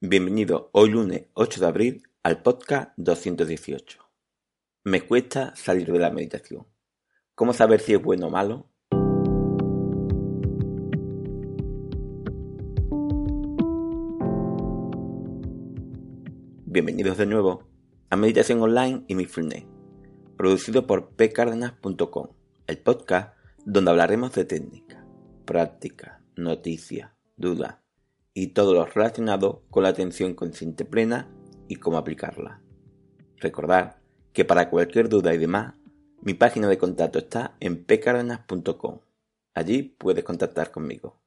Bienvenido hoy lunes 8 de abril al podcast 218. Me cuesta salir de la meditación. ¿Cómo saber si es bueno o malo? Bienvenidos de nuevo a Meditación Online y Mindfulness, producido por pcardenas.com, el podcast donde hablaremos de técnica, práctica, noticias, dudas y todo lo relacionado con la atención consciente plena y cómo aplicarla. Recordad que para cualquier duda y demás, mi página de contacto está en pcardenas.com. Allí puedes contactar conmigo.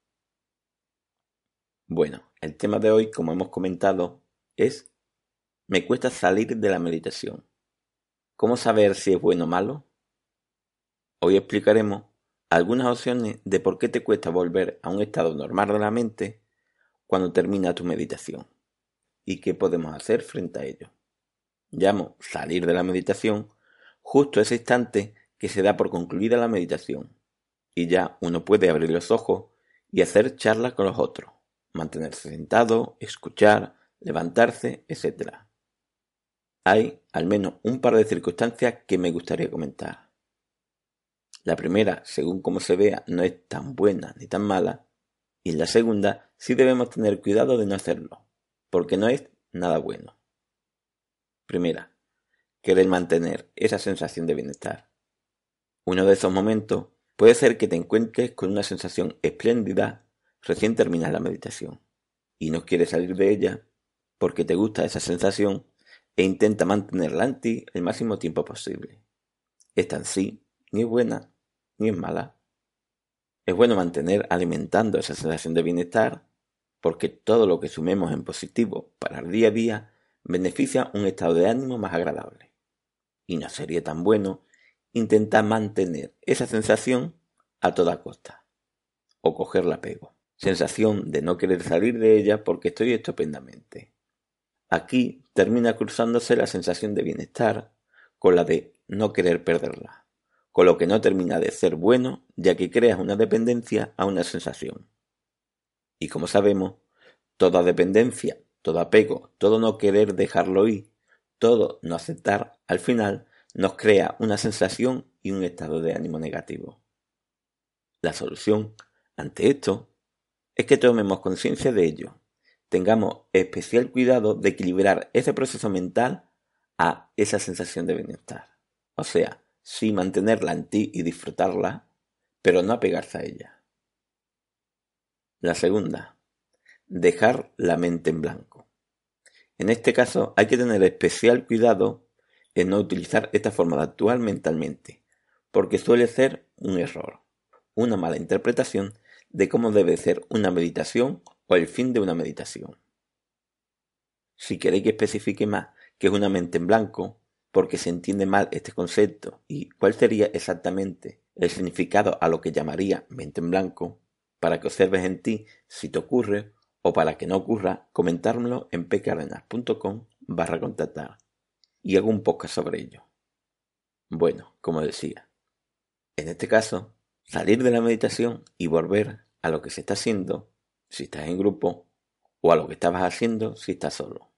Bueno, el tema de hoy, como hemos comentado, es me cuesta salir de la meditación. ¿Cómo saber si es bueno o malo? Hoy explicaremos algunas opciones de por qué te cuesta volver a un estado normal de la mente cuando termina tu meditación y qué podemos hacer frente a ello. Llamo salir de la meditación justo ese instante que se da por concluida la meditación y ya uno puede abrir los ojos y hacer charlas con los otros, mantenerse sentado, escuchar, levantarse, etc. Hay al menos un par de circunstancias que me gustaría comentar. La primera, según como se vea, no es tan buena ni tan mala, y la segunda sí debemos tener cuidado de no hacerlo, porque no es nada bueno. Primera, querer mantener esa sensación de bienestar. Uno de esos momentos puede ser que te encuentres con una sensación espléndida recién terminas la meditación y no quieres salir de ella porque te gusta esa sensación e intenta mantenerla en ti el máximo tiempo posible. Esta en sí ni es buena ni es mala. Es bueno mantener alimentando esa sensación de bienestar porque todo lo que sumemos en positivo para el día a día beneficia un estado de ánimo más agradable. Y no sería tan bueno intentar mantener esa sensación a toda costa, o cogerla apego. Sensación de no querer salir de ella porque estoy estupendamente. Aquí termina cruzándose la sensación de bienestar con la de no querer perderla, con lo que no termina de ser bueno ya que creas una dependencia a una sensación. Y como sabemos, toda dependencia, todo apego, todo no querer dejarlo ir, todo no aceptar, al final nos crea una sensación y un estado de ánimo negativo. La solución ante esto es que tomemos conciencia de ello, tengamos especial cuidado de equilibrar ese proceso mental a esa sensación de bienestar. O sea, sí mantenerla en ti y disfrutarla, pero no apegarse a ella. La segunda, dejar la mente en blanco. En este caso hay que tener especial cuidado en no utilizar esta forma de actuar mentalmente, porque suele ser un error, una mala interpretación de cómo debe ser una meditación o el fin de una meditación. Si queréis que especifique más qué es una mente en blanco, porque se entiende mal este concepto y cuál sería exactamente el significado a lo que llamaría mente en blanco, para que observes en ti si te ocurre o para que no ocurra, comentármelo en pcardenas.com barra contactar y hago un podcast sobre ello. Bueno, como decía, en este caso, salir de la meditación y volver a lo que se está haciendo si estás en grupo o a lo que estabas haciendo si estás solo.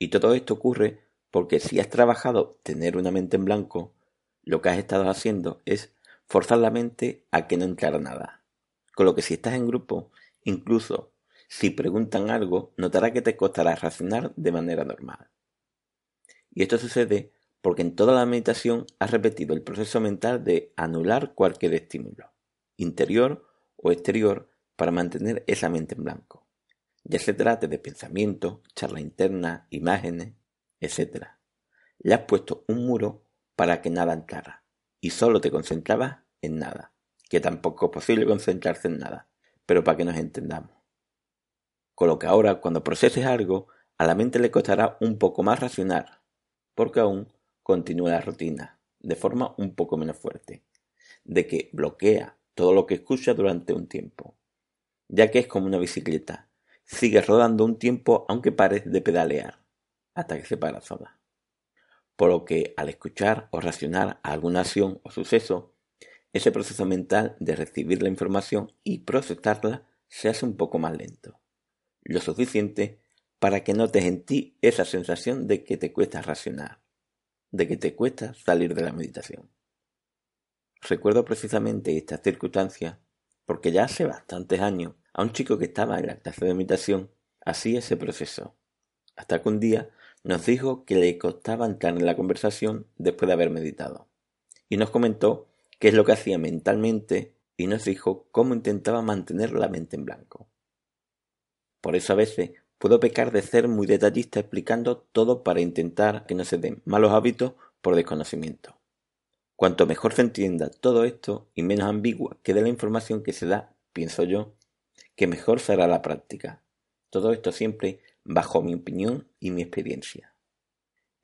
Y todo esto ocurre porque si has trabajado tener una mente en blanco, lo que has estado haciendo es forzar la mente a que no entrara nada con lo que si estás en grupo, incluso si preguntan algo, notará que te costará razonar de manera normal. Y esto sucede porque en toda la meditación has repetido el proceso mental de anular cualquier estímulo, interior o exterior, para mantener esa mente en blanco. Ya se trate de pensamiento, charla interna, imágenes, etc. Le has puesto un muro para que nada entrara y solo te concentrabas en nada que tampoco es posible concentrarse en nada, pero para que nos entendamos. Con lo que ahora, cuando proceses algo, a la mente le costará un poco más racionar, porque aún continúa la rutina, de forma un poco menos fuerte, de que bloquea todo lo que escucha durante un tiempo, ya que es como una bicicleta, sigue rodando un tiempo aunque pare de pedalear, hasta que se para sola. Por lo que al escuchar o racionar alguna acción o suceso, ese proceso mental de recibir la información y procesarla se hace un poco más lento, lo suficiente para que notes en ti esa sensación de que te cuesta racionar, de que te cuesta salir de la meditación. Recuerdo precisamente esta circunstancia porque ya hace bastantes años a un chico que estaba en la clase de meditación hacía ese proceso, hasta que un día nos dijo que le costaba entrar en la conversación después de haber meditado, y nos comentó qué es lo que hacía mentalmente y nos dijo cómo intentaba mantener la mente en blanco. Por eso a veces puedo pecar de ser muy detallista explicando todo para intentar que no se den malos hábitos por desconocimiento. Cuanto mejor se entienda todo esto y menos ambigua quede la información que se da, pienso yo, que mejor será la práctica. Todo esto siempre bajo mi opinión y mi experiencia.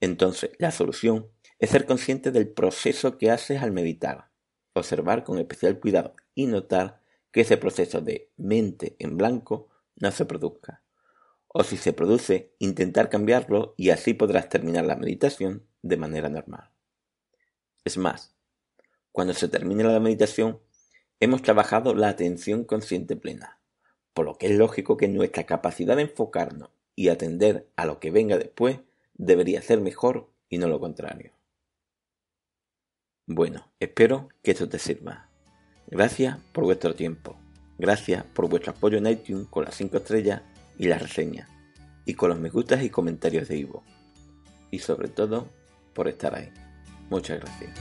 Entonces, la solución es ser consciente del proceso que haces al meditar, observar con especial cuidado y notar que ese proceso de mente en blanco no se produzca. O si se produce, intentar cambiarlo y así podrás terminar la meditación de manera normal. Es más, cuando se termine la meditación, hemos trabajado la atención consciente plena, por lo que es lógico que nuestra capacidad de enfocarnos y atender a lo que venga después debería ser mejor y no lo contrario. Bueno, espero que esto te sirva. Gracias por vuestro tiempo. Gracias por vuestro apoyo en iTunes con las 5 estrellas y las reseñas. Y con los me gustas y comentarios de Ivo. Y sobre todo, por estar ahí. Muchas gracias.